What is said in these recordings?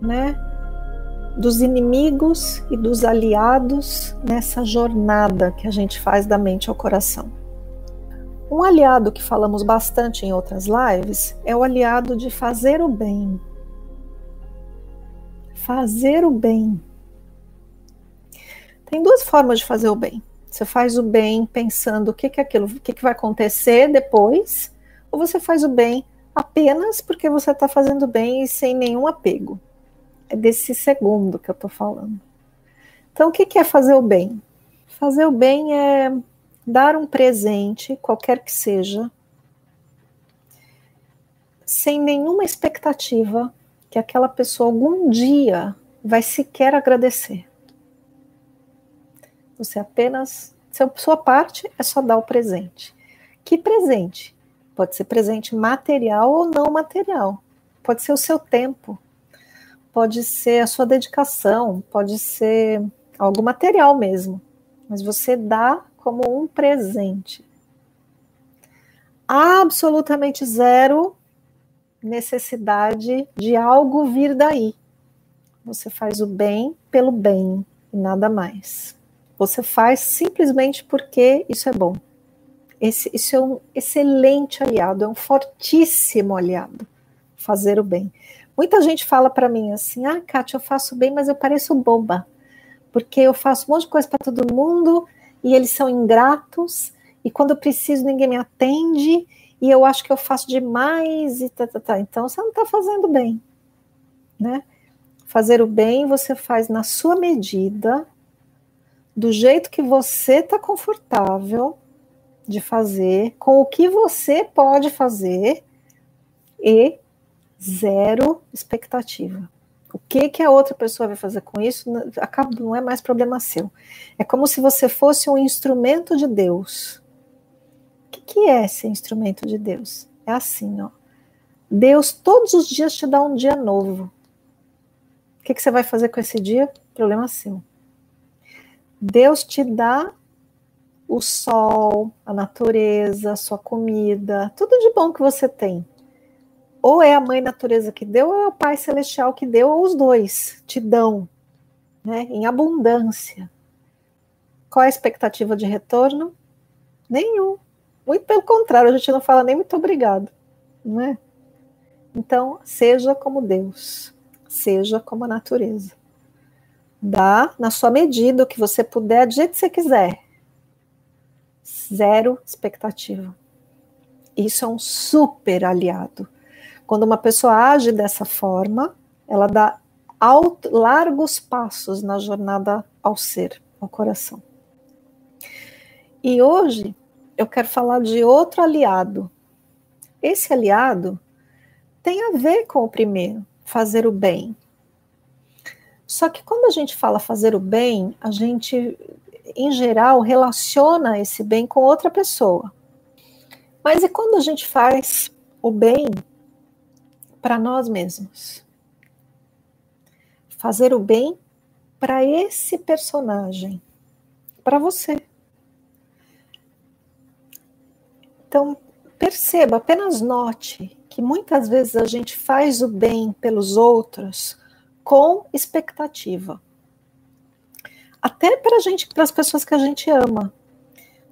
né, dos inimigos e dos aliados nessa jornada que a gente faz da mente ao coração. Um aliado que falamos bastante em outras lives é o aliado de fazer o bem. Fazer o bem. Tem duas formas de fazer o bem. Você faz o bem pensando o que, que é aquilo, o que, que vai acontecer depois, ou você faz o bem apenas porque você está fazendo bem e sem nenhum apego. É desse segundo que eu estou falando. Então, o que é fazer o bem? Fazer o bem é dar um presente, qualquer que seja, sem nenhuma expectativa que aquela pessoa algum dia vai sequer agradecer. Você apenas, sua parte é só dar o presente. Que presente? Pode ser presente material ou não material. Pode ser o seu tempo, pode ser a sua dedicação, pode ser algo material mesmo, mas você dá como um presente. Absolutamente zero necessidade de algo vir daí. Você faz o bem pelo bem e nada mais. Você faz simplesmente porque isso é bom. Esse, isso é um excelente aliado, é um fortíssimo aliado. Fazer o bem. Muita gente fala para mim assim: ah, Kátia, eu faço bem, mas eu pareço boba, porque eu faço um monte de coisa para todo mundo e eles são ingratos, e quando eu preciso ninguém me atende, e eu acho que eu faço demais, e tá, tá, tá. Então você não está fazendo bem, né? Fazer o bem você faz na sua medida, do jeito que você está confortável de fazer, com o que você pode fazer e zero expectativa. O que que a outra pessoa vai fazer com isso acaba não é mais problema seu. É como se você fosse um instrumento de Deus. O que, que é ser instrumento de Deus? É assim, ó. Deus todos os dias te dá um dia novo. O que, que você vai fazer com esse dia? Problema seu. Deus te dá o sol, a natureza, a sua comida, tudo de bom que você tem ou é a mãe natureza que deu, ou é o pai celestial que deu, ou os dois te dão, né, em abundância. Qual a expectativa de retorno? Nenhum. Muito pelo contrário, a gente não fala nem muito obrigado, não é? Então, seja como Deus, seja como a natureza. Dá na sua medida o que você puder, do jeito que você quiser. Zero expectativa. Isso é um super aliado quando uma pessoa age dessa forma, ela dá alto, largos passos na jornada ao ser, ao coração. E hoje eu quero falar de outro aliado. Esse aliado tem a ver com o primeiro, fazer o bem. Só que quando a gente fala fazer o bem, a gente, em geral, relaciona esse bem com outra pessoa. Mas e quando a gente faz o bem para nós mesmos. Fazer o bem para esse personagem, para você. Então, perceba, apenas note que muitas vezes a gente faz o bem pelos outros com expectativa. Até para gente, para as pessoas que a gente ama.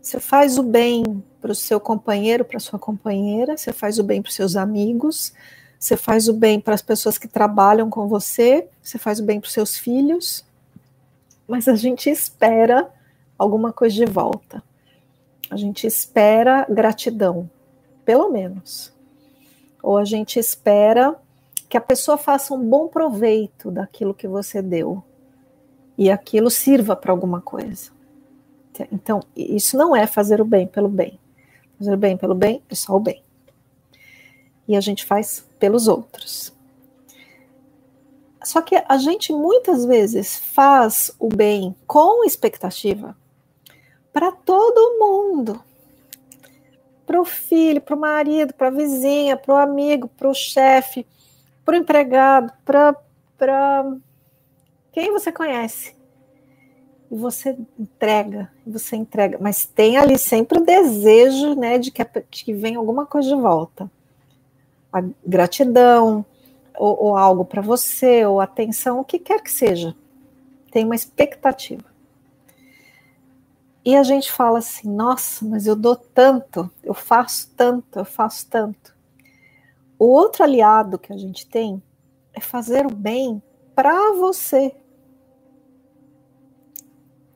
Você faz o bem para o seu companheiro, para sua companheira, você faz o bem para os seus amigos, você faz o bem para as pessoas que trabalham com você, você faz o bem para os seus filhos, mas a gente espera alguma coisa de volta. A gente espera gratidão, pelo menos. Ou a gente espera que a pessoa faça um bom proveito daquilo que você deu e aquilo sirva para alguma coisa. Então, isso não é fazer o bem pelo bem. Fazer o bem pelo bem é só o bem e a gente faz pelos outros. Só que a gente muitas vezes faz o bem com expectativa para todo mundo. Para o filho, para o marido, para a vizinha, para o amigo, para o chefe, para o empregado, para quem você conhece. E você entrega, você entrega, mas tem ali sempre o desejo né, de que, de que venha alguma coisa de volta. A gratidão, ou, ou algo para você, ou atenção, o que quer que seja. Tem uma expectativa. E a gente fala assim: nossa, mas eu dou tanto, eu faço tanto, eu faço tanto. O outro aliado que a gente tem é fazer o bem para você.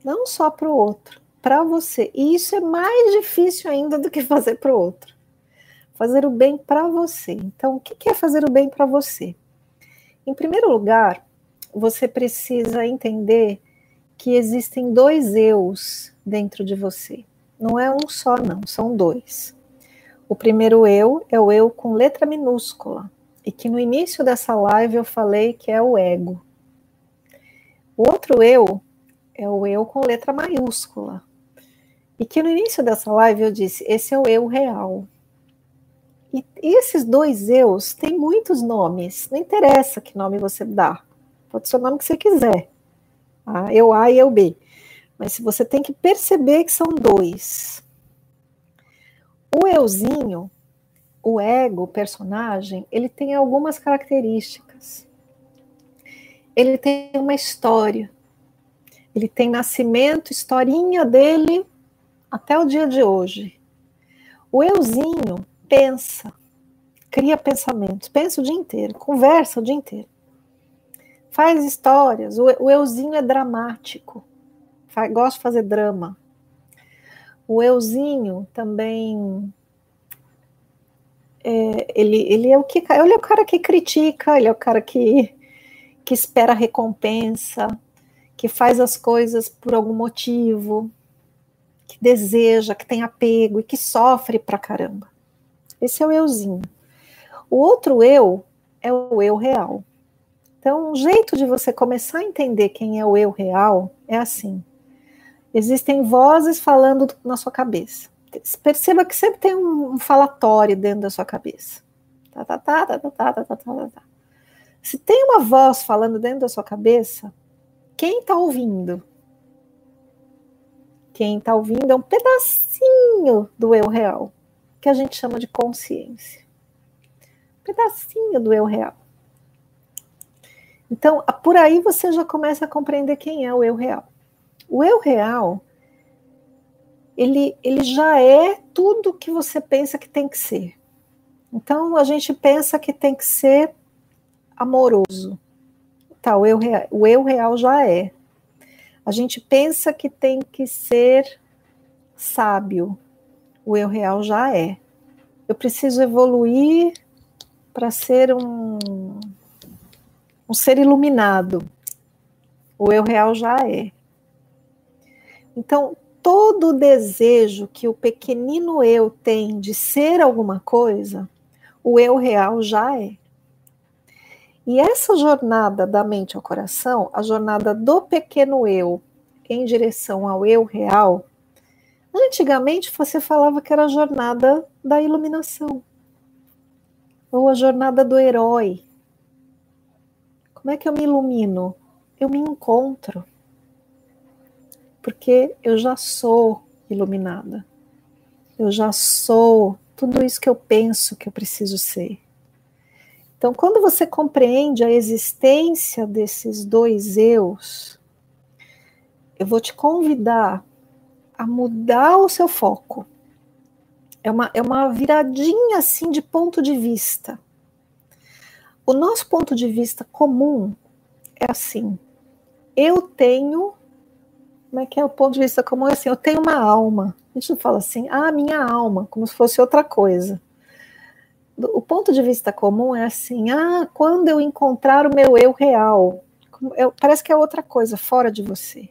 Não só para o outro, para você. E isso é mais difícil ainda do que fazer para o outro fazer o bem para você. Então, o que é fazer o bem para você? Em primeiro lugar, você precisa entender que existem dois eus dentro de você. Não é um só, não, são dois. O primeiro eu é o eu com letra minúscula, e que no início dessa live eu falei que é o ego. O outro eu é o eu com letra maiúscula, e que no início dessa live eu disse: esse é o eu real. E esses dois eus têm muitos nomes, não interessa que nome você dá, pode ser o nome que você quiser. Eu A e eu B. Mas você tem que perceber que são dois. O euzinho, o ego, o personagem, ele tem algumas características. Ele tem uma história. Ele tem nascimento, historinha dele até o dia de hoje. O euzinho, pensa, cria pensamentos, pensa o dia inteiro, conversa o dia inteiro, faz histórias. O, o euzinho é dramático, faz, gosta de fazer drama. O euzinho também é, ele, ele é o que ele é o cara que critica, ele é o cara que, que espera recompensa, que faz as coisas por algum motivo, que deseja, que tem apego e que sofre pra caramba. Esse é o euzinho. O outro eu é o eu real. Então, um jeito de você começar a entender quem é o eu real é assim. Existem vozes falando na sua cabeça. Perceba que sempre tem um falatório dentro da sua cabeça. Tá, tá, tá, tá, tá, tá, tá, tá, tá, tá. Se tem uma voz falando dentro da sua cabeça, quem está ouvindo? Quem está ouvindo é um pedacinho do eu real que a gente chama de consciência. Um pedacinho do eu real. Então, por aí você já começa a compreender quem é o eu real. O eu real, ele, ele já é tudo que você pensa que tem que ser. Então, a gente pensa que tem que ser amoroso. Tá, o eu real, o eu real já é. A gente pensa que tem que ser sábio o eu real já é. Eu preciso evoluir para ser um, um ser iluminado. O eu real já é. Então, todo o desejo que o pequenino eu tem de ser alguma coisa, o eu real já é. E essa jornada da mente ao coração, a jornada do pequeno eu em direção ao eu real, Antigamente você falava que era a jornada da iluminação, ou a jornada do herói. Como é que eu me ilumino? Eu me encontro, porque eu já sou iluminada, eu já sou tudo isso que eu penso que eu preciso ser. Então, quando você compreende a existência desses dois eus, eu vou te convidar a mudar o seu foco. É uma, é uma viradinha assim de ponto de vista. O nosso ponto de vista comum é assim: eu tenho. Como é que é o ponto de vista comum? É assim: eu tenho uma alma. A gente não fala assim, ah, minha alma, como se fosse outra coisa. O ponto de vista comum é assim: ah, quando eu encontrar o meu eu real. parece que é outra coisa, fora de você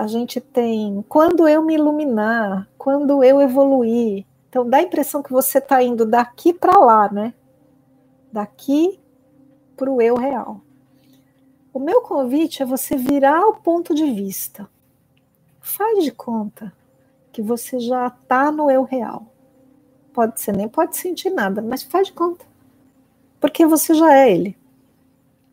a gente tem quando eu me iluminar, quando eu evoluir. Então dá a impressão que você está indo daqui para lá, né? Daqui para o eu real. O meu convite é você virar o ponto de vista. Faz de conta que você já está no eu real. Pode ser, nem pode sentir nada, mas faz de conta. Porque você já é ele.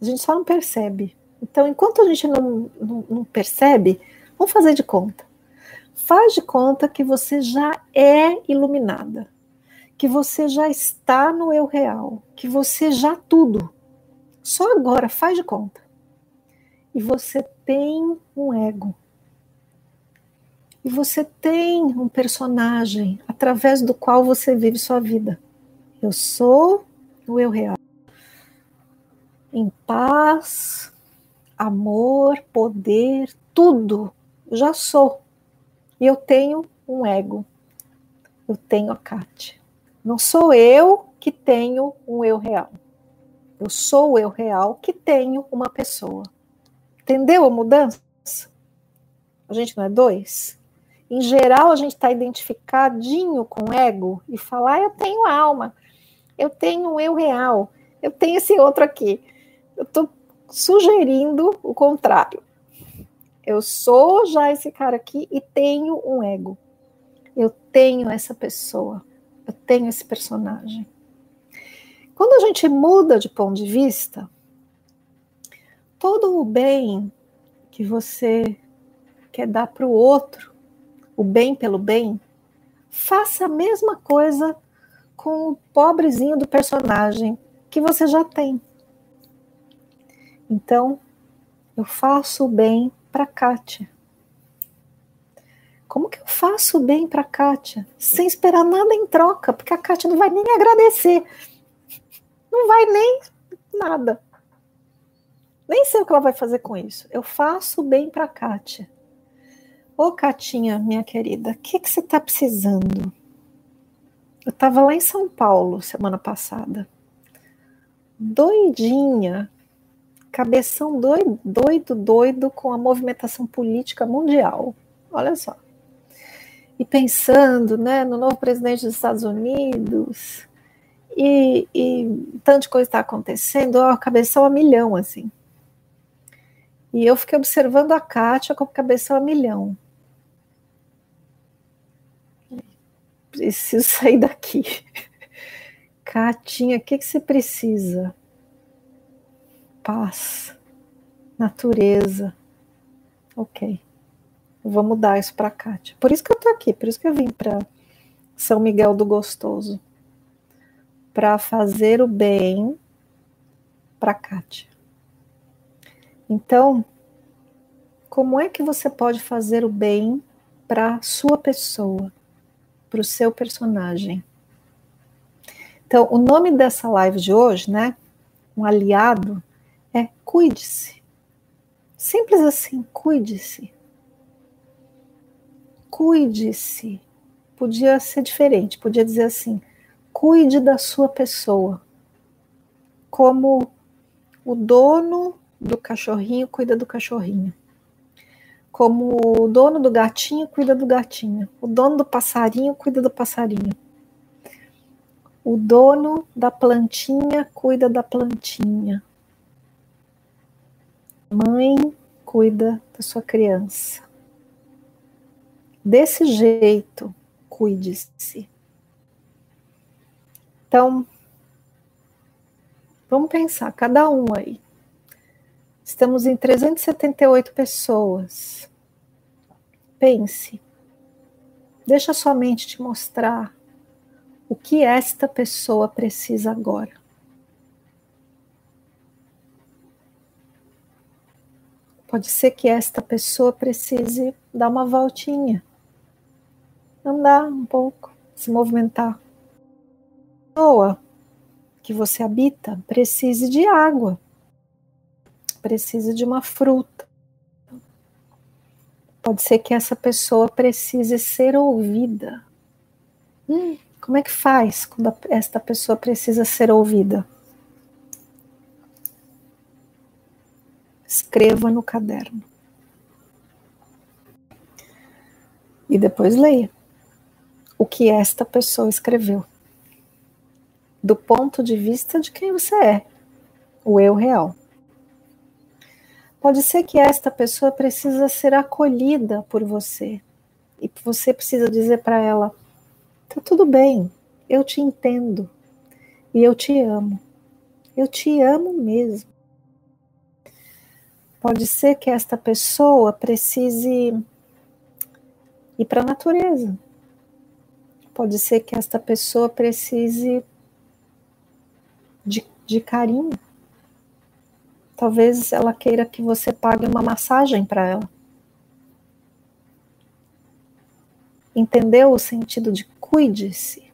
A gente só não percebe. Então, enquanto a gente não, não, não percebe, vamos fazer de conta. Faz de conta que você já é iluminada, que você já está no eu real, que você já tudo. Só agora, faz de conta. E você tem um ego. E você tem um personagem através do qual você vive sua vida. Eu sou o eu real. Em paz, amor, poder, tudo. Já sou. E eu tenho um ego. Eu tenho a Kátia. Não sou eu que tenho um eu real. Eu sou o eu real que tenho uma pessoa. Entendeu a mudança? A gente não é dois? Em geral, a gente está identificadinho com o ego e fala, ah, eu tenho alma, eu tenho um eu real, eu tenho esse outro aqui. Eu estou sugerindo o contrário. Eu sou já esse cara aqui e tenho um ego. Eu tenho essa pessoa. Eu tenho esse personagem. Quando a gente muda de ponto de vista, todo o bem que você quer dar para o outro, o bem pelo bem, faça a mesma coisa com o pobrezinho do personagem que você já tem. Então, eu faço o bem para Kátia. Como que eu faço bem para Kátia sem esperar nada em troca? Porque a Kátia não vai nem agradecer. Não vai nem nada. Nem sei o que ela vai fazer com isso. Eu faço bem para Kátia. Ô, Catinha, minha querida, o que, que você está precisando? Eu estava lá em São Paulo semana passada, doidinha, cabeção doido, doido, doido com a movimentação política mundial. Olha só. E pensando né, no novo presidente dos Estados Unidos, e, e tanta coisa está acontecendo, ó, cabeção a milhão, assim. E eu fiquei observando a Kátia com cabeção a milhão. Preciso sair daqui. Catinha, o que, que você precisa? Paz, natureza. Ok. Eu vou mudar isso para Kátia. Por isso que eu tô aqui, por isso que eu vim para São Miguel do Gostoso. Para fazer o bem para Kátia. Então, como é que você pode fazer o bem para sua pessoa, para o seu personagem? Então, o nome dessa live de hoje, né? Um aliado é cuide-se. Simples assim, cuide-se. Cuide-se. Podia ser diferente, podia dizer assim: cuide da sua pessoa. Como o dono do cachorrinho cuida do cachorrinho. Como o dono do gatinho cuida do gatinho. O dono do passarinho cuida do passarinho. O dono da plantinha cuida da plantinha. Mãe cuida da sua criança. Desse jeito, cuide-se. Então, vamos pensar, cada um aí. Estamos em 378 pessoas. Pense. Deixa sua mente te mostrar o que esta pessoa precisa agora. Pode ser que esta pessoa precise dar uma voltinha, andar um pouco, se movimentar. A pessoa que você habita precise de água, precisa de uma fruta. Pode ser que essa pessoa precise ser ouvida. Hum, como é que faz quando esta pessoa precisa ser ouvida? Escreva no caderno. E depois leia o que esta pessoa escreveu, do ponto de vista de quem você é, o eu real. Pode ser que esta pessoa precisa ser acolhida por você e você precisa dizer para ela: tá tudo bem, eu te entendo e eu te amo. Eu te amo mesmo. Pode ser que esta pessoa precise ir para a natureza. Pode ser que esta pessoa precise de, de carinho. Talvez ela queira que você pague uma massagem para ela. Entendeu o sentido de cuide-se?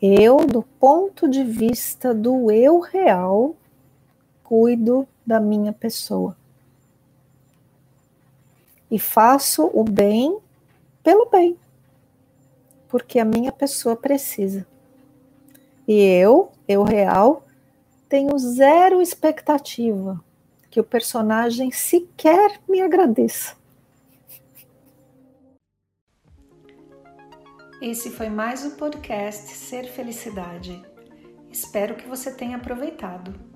Eu, do ponto de vista do eu real, cuido da minha pessoa. E faço o bem pelo bem, porque a minha pessoa precisa. E eu, eu real, tenho zero expectativa que o personagem sequer me agradeça. Esse foi mais o podcast Ser Felicidade. Espero que você tenha aproveitado.